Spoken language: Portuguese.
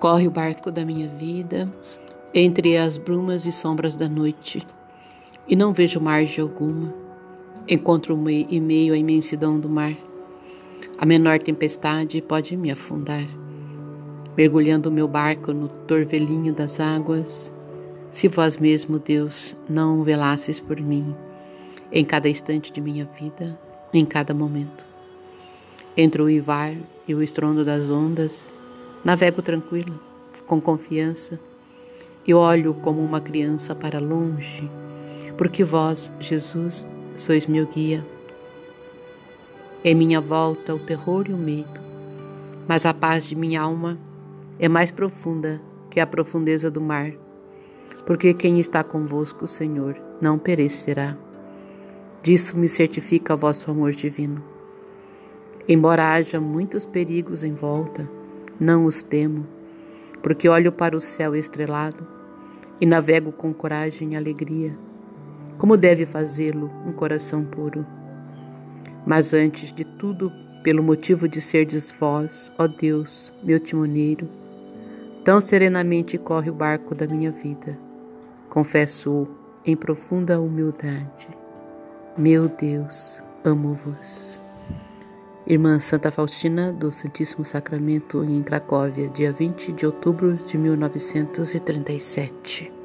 Corre o barco da minha vida entre as brumas e sombras da noite, e não vejo margem alguma. Encontro-me em meio à imensidão do mar. A menor tempestade pode me afundar. Mergulhando meu barco no torvelinho das águas, se vós mesmo, Deus, não velasses por mim, em cada instante de minha vida, em cada momento. Entre o ivar e o estrondo das ondas, navego tranquilo, com confiança, e olho como uma criança para longe, porque vós, Jesus, sois meu guia. Em minha volta o terror e o medo, mas a paz de minha alma é mais profunda que a profundeza do mar, porque quem está convosco, Senhor, não perecerá. Disso me certifica vosso amor divino. Embora haja muitos perigos em volta, não os temo, porque olho para o céu estrelado e navego com coragem e alegria, como deve fazê-lo um coração puro. Mas antes de tudo, pelo motivo de serdes vós, ó Deus, meu timoneiro, tão serenamente corre o barco da minha vida. Confesso em profunda humildade. Meu Deus, amo-vos. Irmã Santa Faustina do Santíssimo Sacramento em Cracóvia, dia 20 de outubro de 1937.